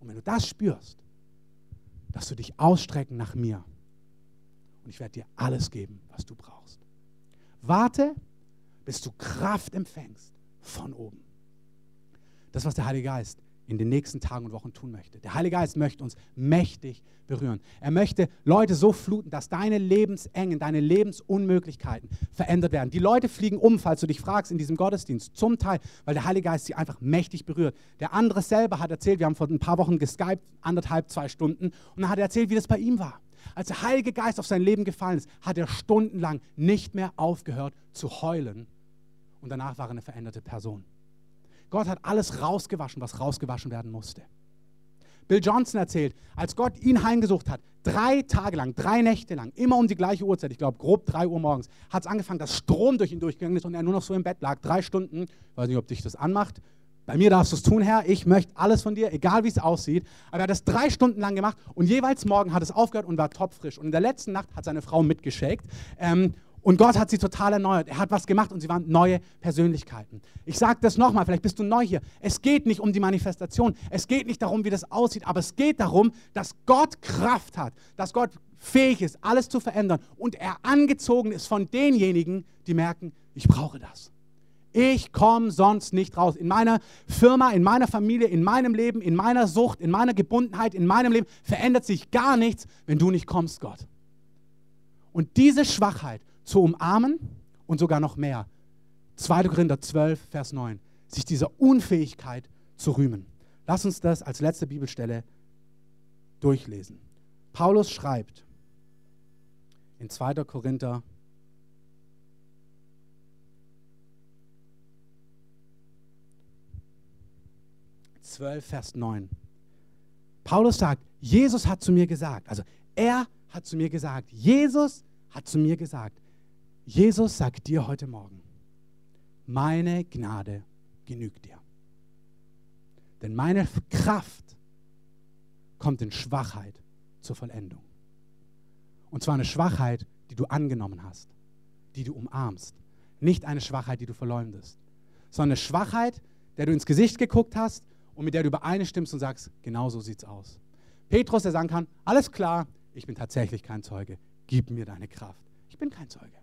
Und wenn du das spürst, dass du dich ausstrecken nach mir und ich werde dir alles geben, was du brauchst. Warte, bis du Kraft empfängst von oben. Das, was der Heilige Geist in den nächsten Tagen und Wochen tun möchte. Der Heilige Geist möchte uns mächtig berühren. Er möchte Leute so fluten, dass deine Lebensengen, deine Lebensunmöglichkeiten verändert werden. Die Leute fliegen um, falls du dich fragst, in diesem Gottesdienst, zum Teil, weil der Heilige Geist sie einfach mächtig berührt. Der andere selber hat erzählt, wir haben vor ein paar Wochen geskypt, anderthalb, zwei Stunden, und dann hat er erzählt, wie das bei ihm war. Als der Heilige Geist auf sein Leben gefallen ist, hat er stundenlang nicht mehr aufgehört zu heulen. Und danach war er eine veränderte Person. Gott hat alles rausgewaschen, was rausgewaschen werden musste. Bill Johnson erzählt, als Gott ihn heimgesucht hat, drei Tage lang, drei Nächte lang, immer um die gleiche Uhrzeit, ich glaube grob drei Uhr morgens, hat es angefangen, dass Strom durch ihn durchgegangen ist und er nur noch so im Bett lag, drei Stunden. Weiß nicht, ob dich das anmacht. Bei mir darfst du es tun, Herr. Ich möchte alles von dir, egal wie es aussieht. Aber er hat das drei Stunden lang gemacht und jeweils morgen hat es aufgehört und war topfrisch. Und in der letzten Nacht hat seine Frau mitgeschickt. Ähm, und Gott hat sie total erneuert. Er hat was gemacht und sie waren neue Persönlichkeiten. Ich sage das nochmal, vielleicht bist du neu hier. Es geht nicht um die Manifestation. Es geht nicht darum, wie das aussieht. Aber es geht darum, dass Gott Kraft hat. Dass Gott fähig ist, alles zu verändern. Und er angezogen ist von denjenigen, die merken, ich brauche das. Ich komme sonst nicht raus. In meiner Firma, in meiner Familie, in meinem Leben, in meiner Sucht, in meiner Gebundenheit, in meinem Leben verändert sich gar nichts, wenn du nicht kommst, Gott. Und diese Schwachheit zu umarmen und sogar noch mehr. 2. Korinther 12, Vers 9. Sich dieser Unfähigkeit zu rühmen. Lass uns das als letzte Bibelstelle durchlesen. Paulus schreibt in 2. Korinther 12, Vers 9. Paulus sagt, Jesus hat zu mir gesagt, also er hat zu mir gesagt, Jesus hat zu mir gesagt, Jesus sagt dir heute Morgen, meine Gnade genügt dir. Denn meine Kraft kommt in Schwachheit zur Vollendung. Und zwar eine Schwachheit, die du angenommen hast, die du umarmst. Nicht eine Schwachheit, die du verleumdest, sondern eine Schwachheit, der du ins Gesicht geguckt hast und mit der du übereinstimmst und sagst, genau so sieht's aus. Petrus, der sagen kann, alles klar, ich bin tatsächlich kein Zeuge, gib mir deine Kraft. Ich bin kein Zeuge.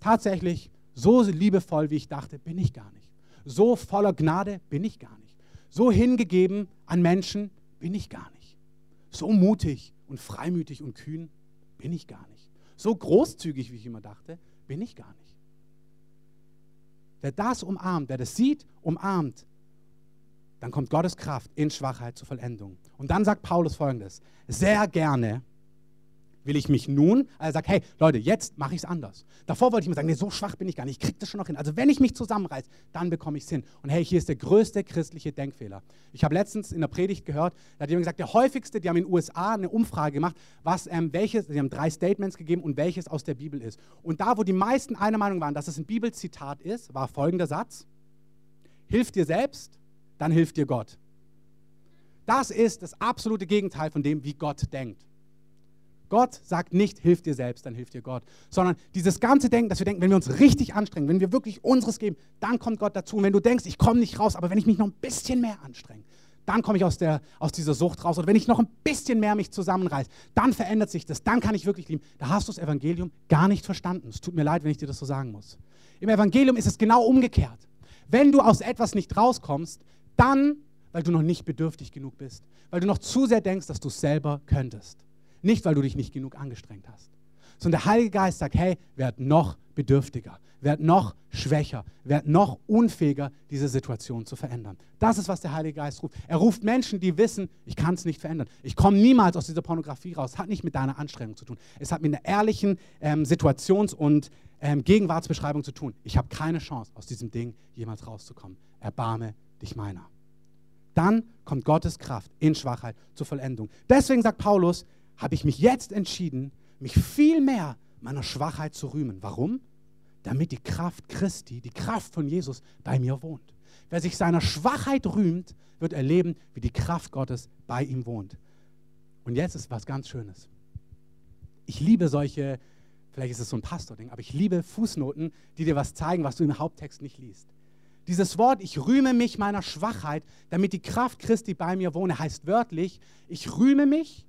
Tatsächlich, so liebevoll, wie ich dachte, bin ich gar nicht. So voller Gnade bin ich gar nicht. So hingegeben an Menschen bin ich gar nicht. So mutig und freimütig und kühn bin ich gar nicht. So großzügig, wie ich immer dachte, bin ich gar nicht. Wer das umarmt, wer das sieht, umarmt, dann kommt Gottes Kraft in Schwachheit zur Vollendung. Und dann sagt Paulus folgendes: Sehr gerne will ich mich nun, er sagt, hey Leute, jetzt mache ich es anders. Davor wollte ich mir sagen, nee, so schwach bin ich gar nicht, ich kriege das schon noch hin. Also wenn ich mich zusammenreiße, dann bekomme ich es hin. Und hey, hier ist der größte christliche Denkfehler. Ich habe letztens in der Predigt gehört, da hat jemand gesagt, der häufigste, die haben in den USA eine Umfrage gemacht, was, ähm, welches, sie haben drei Statements gegeben und welches aus der Bibel ist. Und da, wo die meisten einer Meinung waren, dass es ein Bibelzitat ist, war folgender Satz, hilf dir selbst, dann hilft dir Gott. Das ist das absolute Gegenteil von dem, wie Gott denkt. Gott sagt nicht, hilf dir selbst, dann hilft dir Gott, sondern dieses ganze Denken, dass wir denken, wenn wir uns richtig anstrengen, wenn wir wirklich unseres geben, dann kommt Gott dazu. Und wenn du denkst, ich komme nicht raus, aber wenn ich mich noch ein bisschen mehr anstrenge, dann komme ich aus, der, aus dieser Sucht raus. Oder wenn ich noch ein bisschen mehr mich zusammenreiße, dann verändert sich das, dann kann ich wirklich lieben. Da hast du das Evangelium gar nicht verstanden. Es tut mir leid, wenn ich dir das so sagen muss. Im Evangelium ist es genau umgekehrt. Wenn du aus etwas nicht rauskommst, dann, weil du noch nicht bedürftig genug bist, weil du noch zu sehr denkst, dass du es selber könntest. Nicht, weil du dich nicht genug angestrengt hast. Sondern der Heilige Geist sagt, hey, werd noch bedürftiger, werd noch schwächer, werd noch unfähiger, diese Situation zu verändern. Das ist, was der Heilige Geist ruft. Er ruft Menschen, die wissen, ich kann es nicht verändern. Ich komme niemals aus dieser Pornografie raus. Hat nicht mit deiner Anstrengung zu tun. Es hat mit einer ehrlichen ähm, Situations- und ähm, Gegenwartsbeschreibung zu tun. Ich habe keine Chance, aus diesem Ding jemals rauszukommen. Erbarme dich meiner. Dann kommt Gottes Kraft in Schwachheit zur Vollendung. Deswegen sagt Paulus, habe ich mich jetzt entschieden, mich viel mehr meiner Schwachheit zu rühmen. Warum? Damit die Kraft Christi, die Kraft von Jesus bei mir wohnt. Wer sich seiner Schwachheit rühmt, wird erleben, wie die Kraft Gottes bei ihm wohnt. Und jetzt ist was ganz Schönes. Ich liebe solche, vielleicht ist es so ein Pastor-Ding, aber ich liebe Fußnoten, die dir was zeigen, was du im Haupttext nicht liest. Dieses Wort, ich rühme mich meiner Schwachheit, damit die Kraft Christi bei mir wohne, heißt wörtlich, ich rühme mich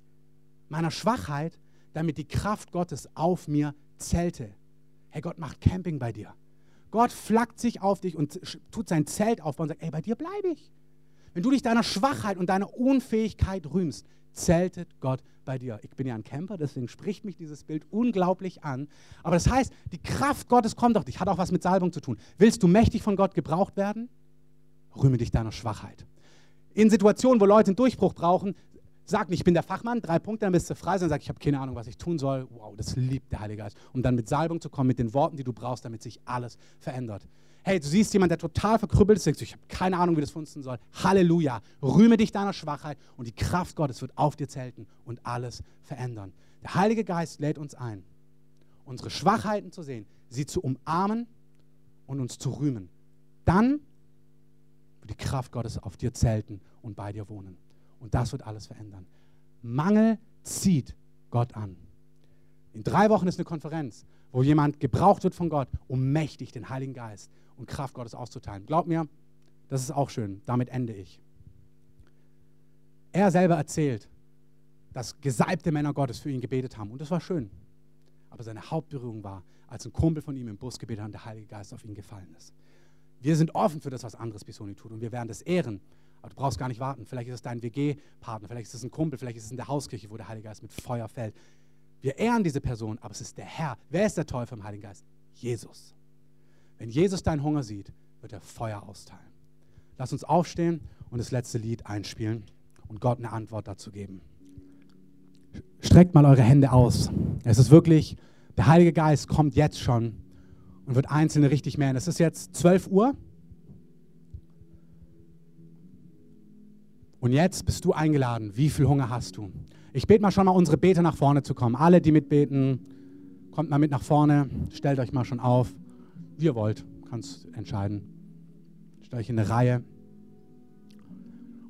meiner Schwachheit, damit die Kraft Gottes auf mir zelte. Hey, Gott macht Camping bei dir. Gott flackt sich auf dich und tut sein Zelt auf und sagt, ey, bei dir bleibe ich. Wenn du dich deiner Schwachheit und deiner Unfähigkeit rühmst, zeltet Gott bei dir. Ich bin ja ein Camper, deswegen spricht mich dieses Bild unglaublich an. Aber das heißt, die Kraft Gottes kommt auf dich, hat auch was mit Salbung zu tun. Willst du mächtig von Gott gebraucht werden? Rühme dich deiner Schwachheit. In Situationen, wo Leute einen Durchbruch brauchen, sag nicht, ich bin der Fachmann, drei Punkte, dann bist du frei, sondern sag, ich habe keine Ahnung, was ich tun soll. Wow, das liebt der Heilige Geist. Um dann mit Salbung zu kommen, mit den Worten, die du brauchst, damit sich alles verändert. Hey, du siehst jemanden, der total verkrüppelt ist, ich habe keine Ahnung, wie das funktionieren soll. Halleluja. Rühme dich deiner Schwachheit und die Kraft Gottes wird auf dir zelten und alles verändern. Der Heilige Geist lädt uns ein, unsere Schwachheiten zu sehen, sie zu umarmen und uns zu rühmen. Dann wird die Kraft Gottes auf dir zelten und bei dir wohnen. Und das wird alles verändern. Mangel zieht Gott an. In drei Wochen ist eine Konferenz, wo jemand gebraucht wird von Gott, um mächtig den Heiligen Geist und Kraft Gottes auszuteilen. Glaub mir, das ist auch schön. Damit ende ich. Er selber erzählt, dass gesalbte Männer Gottes für ihn gebetet haben. Und das war schön. Aber seine Hauptberührung war, als ein Kumpel von ihm im Bus gebetet hat und der Heilige Geist auf ihn gefallen ist. Wir sind offen für das, was anderes Bisoni tut. Und wir werden das ehren. Aber du brauchst gar nicht warten. Vielleicht ist es dein WG-Partner, vielleicht ist es ein Kumpel, vielleicht ist es in der Hauskirche, wo der Heilige Geist mit Feuer fällt. Wir ehren diese Person, aber es ist der Herr. Wer ist der Teufel im Heiligen Geist? Jesus. Wenn Jesus deinen Hunger sieht, wird er Feuer austeilen. Lass uns aufstehen und das letzte Lied einspielen und Gott eine Antwort dazu geben. Streckt mal eure Hände aus. Es ist wirklich, der Heilige Geist kommt jetzt schon und wird Einzelne richtig mehr. Es ist jetzt 12 Uhr. Und jetzt bist du eingeladen. Wie viel Hunger hast du? Ich bete mal schon mal unsere Beter nach vorne zu kommen. Alle, die mitbeten, kommt mal mit nach vorne. Stellt euch mal schon auf. Wie ihr wollt, kannst entscheiden. Stellt euch in eine Reihe.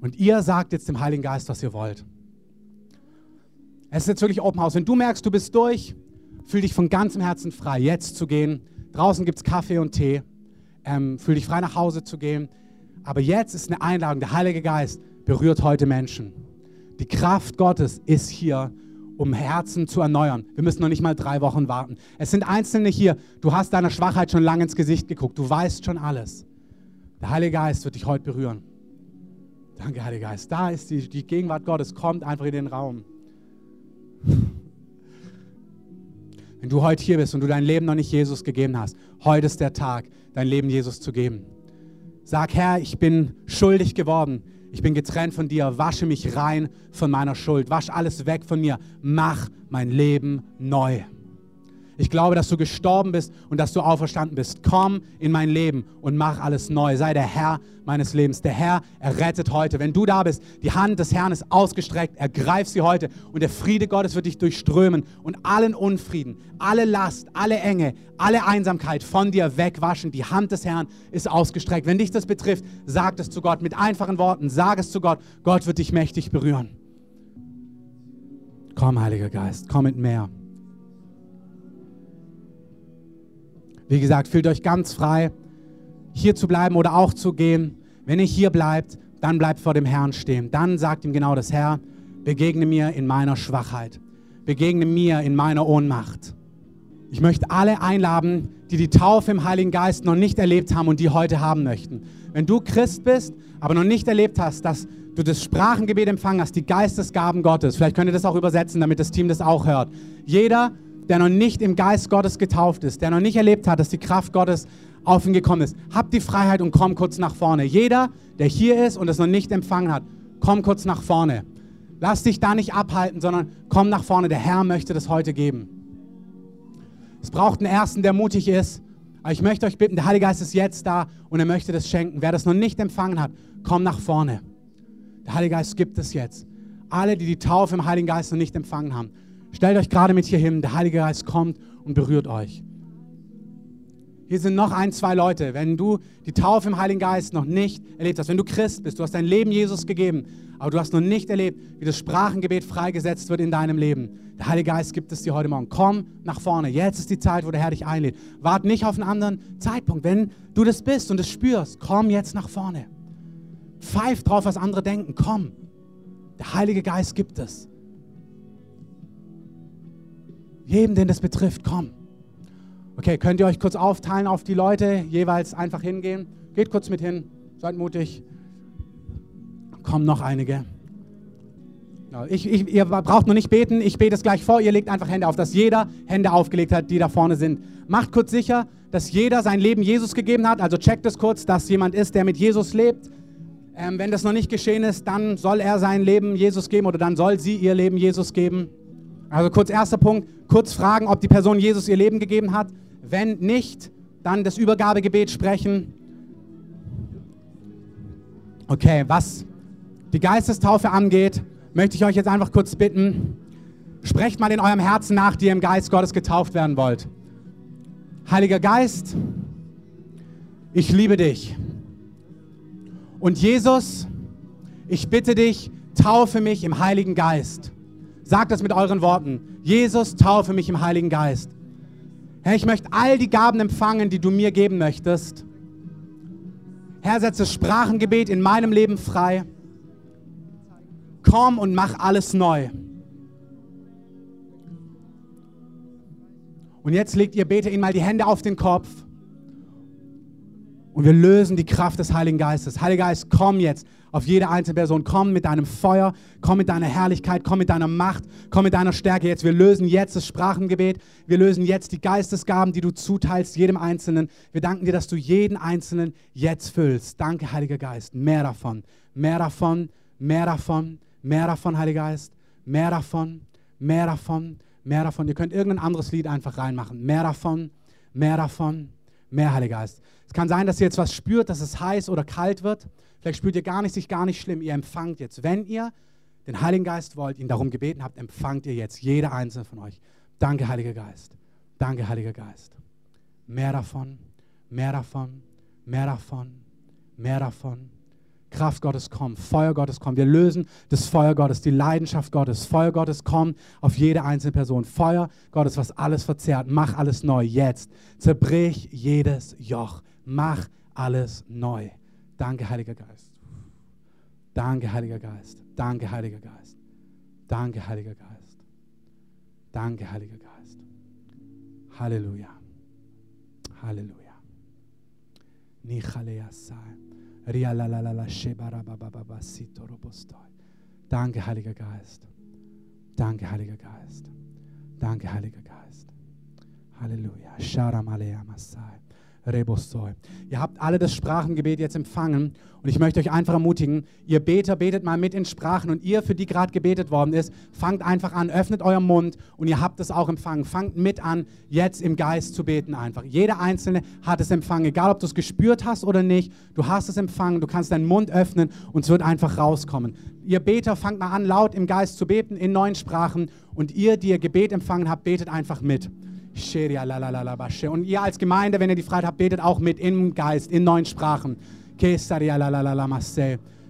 Und ihr sagt jetzt dem Heiligen Geist, was ihr wollt. Es ist jetzt wirklich Open House. Wenn du merkst, du bist durch, fühl dich von ganzem Herzen frei, jetzt zu gehen. Draußen gibt es Kaffee und Tee. Ähm, fühl dich frei, nach Hause zu gehen. Aber jetzt ist eine Einladung. Der Heilige Geist berührt heute Menschen. Die Kraft Gottes ist hier, um Herzen zu erneuern. Wir müssen noch nicht mal drei Wochen warten. Es sind Einzelne hier. Du hast deiner Schwachheit schon lange ins Gesicht geguckt. Du weißt schon alles. Der Heilige Geist wird dich heute berühren. Danke, Heiliger Geist. Da ist die, die Gegenwart Gottes. Kommt einfach in den Raum. Wenn du heute hier bist und du dein Leben noch nicht Jesus gegeben hast, heute ist der Tag, dein Leben Jesus zu geben. Sag, Herr, ich bin schuldig geworden. Ich bin getrennt von dir. Wasche mich rein von meiner Schuld. Wasch alles weg von mir. Mach mein Leben neu. Ich glaube, dass du gestorben bist und dass du auferstanden bist. Komm in mein Leben und mach alles neu. Sei der Herr meines Lebens. Der Herr errettet heute. Wenn du da bist, die Hand des Herrn ist ausgestreckt. Ergreif sie heute und der Friede Gottes wird dich durchströmen und allen Unfrieden, alle Last, alle Enge, alle Einsamkeit von dir wegwaschen. Die Hand des Herrn ist ausgestreckt. Wenn dich das betrifft, sag es zu Gott mit einfachen Worten. Sag es zu Gott. Gott wird dich mächtig berühren. Komm, Heiliger Geist, komm mit mehr. Wie gesagt, fühlt euch ganz frei, hier zu bleiben oder auch zu gehen. Wenn ihr hier bleibt, dann bleibt vor dem Herrn stehen. Dann sagt ihm genau das Herr, begegne mir in meiner Schwachheit. Begegne mir in meiner Ohnmacht. Ich möchte alle einladen, die die Taufe im Heiligen Geist noch nicht erlebt haben und die heute haben möchten. Wenn du Christ bist, aber noch nicht erlebt hast, dass du das Sprachengebet empfangen hast, die Geistesgaben Gottes, vielleicht könnt ihr das auch übersetzen, damit das Team das auch hört. Jeder, der noch nicht im Geist Gottes getauft ist, der noch nicht erlebt hat, dass die Kraft Gottes auf ihn gekommen ist, habt die Freiheit und komm kurz nach vorne. Jeder, der hier ist und es noch nicht empfangen hat, komm kurz nach vorne. Lass dich da nicht abhalten, sondern komm nach vorne. Der Herr möchte das heute geben. Es braucht einen Ersten, der mutig ist. Aber ich möchte euch bitten, der Heilige Geist ist jetzt da und er möchte das schenken. Wer das noch nicht empfangen hat, komm nach vorne. Der Heilige Geist gibt es jetzt. Alle, die die Taufe im Heiligen Geist noch nicht empfangen haben, Stellt euch gerade mit hier hin, der Heilige Geist kommt und berührt euch. Hier sind noch ein, zwei Leute. Wenn du die Taufe im Heiligen Geist noch nicht erlebt hast, wenn du Christ bist, du hast dein Leben Jesus gegeben, aber du hast noch nicht erlebt, wie das Sprachengebet freigesetzt wird in deinem Leben. Der Heilige Geist gibt es dir heute Morgen. Komm nach vorne. Jetzt ist die Zeit, wo der Herr dich einlädt. Wart nicht auf einen anderen Zeitpunkt. Wenn du das bist und es spürst, komm jetzt nach vorne. Pfeif drauf, was andere denken. Komm. Der Heilige Geist gibt es. Jedem, den das betrifft, komm. Okay, könnt ihr euch kurz aufteilen auf die Leute, jeweils einfach hingehen? Geht kurz mit hin, seid mutig. Kommen noch einige. Ich, ich, ihr braucht noch nicht beten, ich bete es gleich vor, ihr legt einfach Hände auf, dass jeder Hände aufgelegt hat, die da vorne sind. Macht kurz sicher, dass jeder sein Leben Jesus gegeben hat, also checkt es kurz, dass jemand ist, der mit Jesus lebt. Ähm, wenn das noch nicht geschehen ist, dann soll er sein Leben Jesus geben oder dann soll sie ihr Leben Jesus geben. Also kurz erster Punkt, kurz fragen, ob die Person Jesus ihr Leben gegeben hat. Wenn nicht, dann das Übergabegebet sprechen. Okay, was die Geistestaufe angeht, möchte ich euch jetzt einfach kurz bitten, sprecht mal in eurem Herzen nach, die ihr im Geist Gottes getauft werden wollt. Heiliger Geist, ich liebe dich. Und Jesus, ich bitte dich, taufe mich im Heiligen Geist. Sagt das mit euren Worten. Jesus, taufe mich im Heiligen Geist. Herr, ich möchte all die Gaben empfangen, die du mir geben möchtest. Herr, setze Sprachengebet in meinem Leben frei. Komm und mach alles neu. Und jetzt legt ihr, bete ihn mal die Hände auf den Kopf. Und wir lösen die Kraft des Heiligen Geistes. Heiliger Geist, komm jetzt auf jede einzelne Person. Komm mit deinem Feuer, komm mit deiner Herrlichkeit, komm mit deiner Macht, komm mit deiner Stärke jetzt. Wir lösen jetzt das Sprachengebet. Wir lösen jetzt die Geistesgaben, die du zuteilst, jedem Einzelnen. Wir danken dir, dass du jeden Einzelnen jetzt füllst. Danke, Heiliger Geist. Mehr davon, mehr davon, mehr davon, mehr davon, Heiliger Geist. Mehr davon, mehr davon, mehr davon. Ihr könnt irgendein anderes Lied einfach reinmachen. Mehr davon, mehr davon, mehr, Heiliger Geist. Es kann sein, dass ihr jetzt was spürt, dass es heiß oder kalt wird. Vielleicht spürt ihr gar nicht, sich gar nicht schlimm. Ihr empfangt jetzt. Wenn ihr den Heiligen Geist wollt, ihn darum gebeten habt, empfangt ihr jetzt, jeder einzelne von euch. Danke, Heiliger Geist. Danke, Heiliger Geist. Mehr davon, mehr davon, mehr davon, mehr davon. Kraft Gottes kommt, Feuer Gottes kommt. Wir lösen das Feuer Gottes, die Leidenschaft Gottes. Feuer Gottes kommt auf jede einzelne Person. Feuer Gottes, was alles verzerrt. Mach alles neu jetzt. Zerbrich jedes Joch. Mach alles neu. Danke, Heiliger Geist. Danke, Heiliger Geist. Danke, Heiliger Geist. Danke, Heiliger Geist. Danke, Heiliger Geist. Halleluja. Halleluja. Nichalea sein. Danke, Heiliger Geist. Danke, Heiliger Geist. Danke, Heiliger Geist. Halleluja. Sharamalea Masai. Rebosoi. Ihr habt alle das Sprachengebet jetzt empfangen und ich möchte euch einfach ermutigen, ihr Beter, betet mal mit in Sprachen und ihr, für die gerade gebetet worden ist, fangt einfach an, öffnet euren Mund und ihr habt es auch empfangen. Fangt mit an, jetzt im Geist zu beten einfach. Jeder Einzelne hat es empfangen, egal ob du es gespürt hast oder nicht, du hast es empfangen, du kannst deinen Mund öffnen und es wird einfach rauskommen. Ihr Beter, fangt mal an, laut im Geist zu beten in neuen Sprachen und ihr, die ihr Gebet empfangen habt, betet einfach mit. Und ihr als Gemeinde, wenn ihr die Freiheit habt, betet auch mit im Geist, in neuen Sprachen.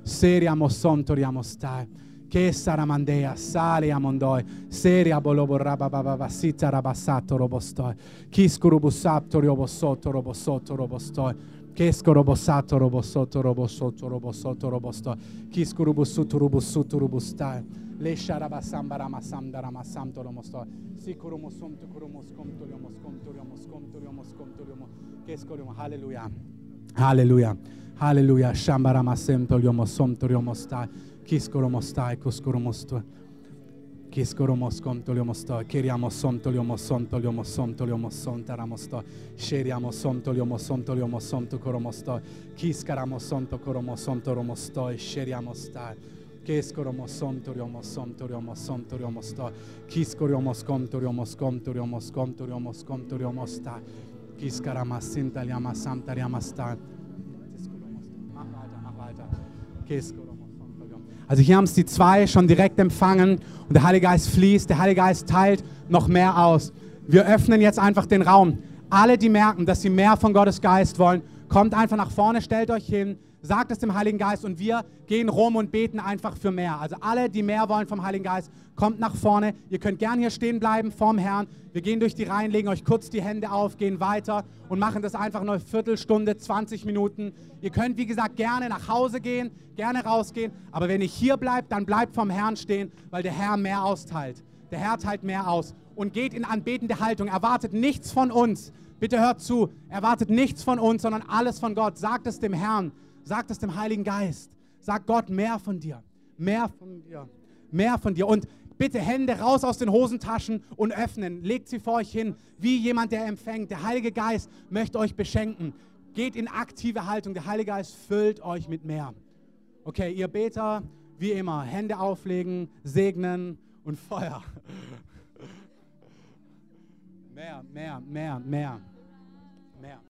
Seria mosontoria mostai. Kesara mandea, salia mondoi, seria bolobo rabababasita rabassato robostoi, kiskuru bussato robosotto robosotto robostoi, Kesko robossato robosotto robosotto robosotto robostoi, kiskuru bussutu rubussutu rubustai. Le sharabasamba ramasam daramasam tolomosto. Sikurumosom tukurumoskom tuliomoskom tuliomoskom tuliomoskom tuliomo. Keskorium. Hallelujah. Hallelujah. Hallelujah. Shambaramasem toliomosom toliomosta. Kiskoromostai kuskoromosto. Kiskoromoskom toliomosto. Kiriamosom toliomosom toliomosom toliomosom taramosto. Sheriamosom toliomosom toliomosom tukoromosto. Kiskaramosom tokoromosom toromostoi. Sheriamostai. Also hier haben es die zwei schon direkt empfangen und der Heilige Geist fließt, der Heilige Geist teilt noch mehr aus. Wir öffnen jetzt einfach den Raum. Alle, die merken, dass sie mehr von Gottes Geist wollen, kommt einfach nach vorne, stellt euch hin, sagt es dem Heiligen Geist und wir gehen rum und beten einfach für mehr. Also alle, die mehr wollen vom Heiligen Geist, kommt nach vorne. Ihr könnt gern hier stehen bleiben vorm Herrn. Wir gehen durch die Reihen, legen euch kurz die Hände auf, gehen weiter und machen das einfach eine Viertelstunde, 20 Minuten. Ihr könnt, wie gesagt, gerne nach Hause gehen, gerne rausgehen. Aber wenn ihr hier bleibt, dann bleibt vom Herrn stehen, weil der Herr mehr austeilt. Der Herr teilt mehr aus und geht in anbetende Haltung. Erwartet nichts von uns. Bitte hört zu. Erwartet nichts von uns, sondern alles von Gott. Sagt es dem Herrn. Sagt es dem Heiligen Geist. Sagt Gott mehr von dir. Mehr von dir. Mehr von dir. Und bitte Hände raus aus den Hosentaschen und öffnen. Legt sie vor euch hin, wie jemand, der empfängt. Der Heilige Geist möchte euch beschenken. Geht in aktive Haltung. Der Heilige Geist füllt euch mit mehr. Okay, ihr Beter, wie immer, Hände auflegen, segnen und Feuer. Mehr, mehr, mehr, mehr, mehr.